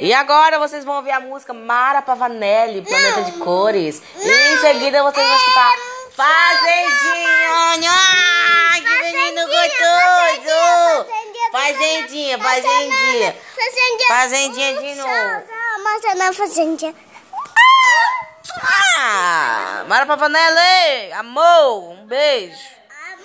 E agora vocês vão ouvir a música Mara Pavanelli, Planeta de Cores. E em seguida vocês vão escutar Fazendinha. Ai, que menino gostoso. Fazendinha, fazendinha. Fazendinha de novo. Mas é fazendinha. Ah, Mara Pavanelli, amor, um beijo.